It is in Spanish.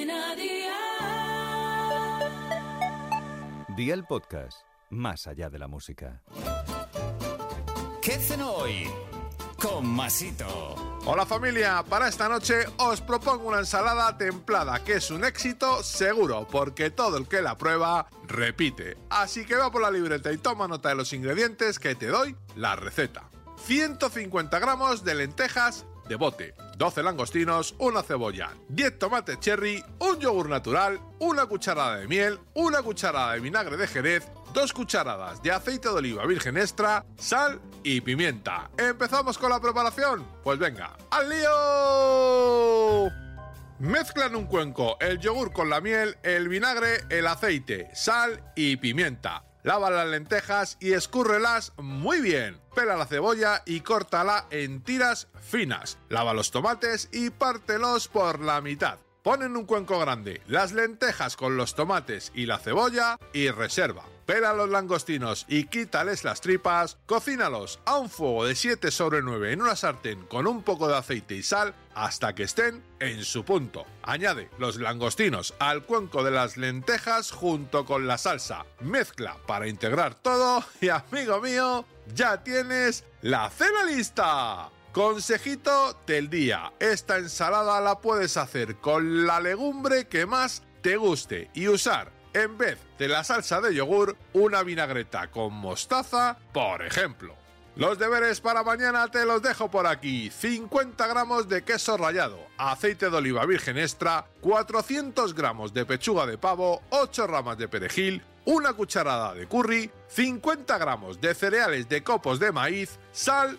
Cadena Dial. Día el podcast, más allá de la música. ¿Qué cenó hoy? Con Masito. Hola familia, para esta noche os propongo una ensalada templada que es un éxito seguro porque todo el que la prueba repite. Así que va por la libreta y toma nota de los ingredientes que te doy la receta. 150 gramos de lentejas de bote, 12 langostinos, una cebolla, 10 tomates cherry, un yogur natural, una cucharada de miel, una cucharada de vinagre de jerez, dos cucharadas de aceite de oliva virgen extra, sal y pimienta. ¿Empezamos con la preparación? Pues venga, ¡al lío! Mezcla en un cuenco el yogur con la miel, el vinagre, el aceite, sal y pimienta. Lava las lentejas y escúrrelas muy bien. Pela la cebolla y córtala en tiras finas. Lava los tomates y pártelos por la mitad. Pon en un cuenco grande las lentejas con los tomates y la cebolla y reserva. Pela los langostinos y quítales las tripas, cocínalos a un fuego de 7 sobre 9 en una sartén con un poco de aceite y sal hasta que estén en su punto. Añade los langostinos al cuenco de las lentejas junto con la salsa. Mezcla para integrar todo y amigo mío, ya tienes la cena lista. Consejito del día. Esta ensalada la puedes hacer con la legumbre que más te guste y usar en vez de la salsa de yogur una vinagreta con mostaza, por ejemplo. Los deberes para mañana te los dejo por aquí. 50 gramos de queso rallado, aceite de oliva virgen extra, 400 gramos de pechuga de pavo, 8 ramas de perejil, una cucharada de curry, 50 gramos de cereales de copos de maíz, sal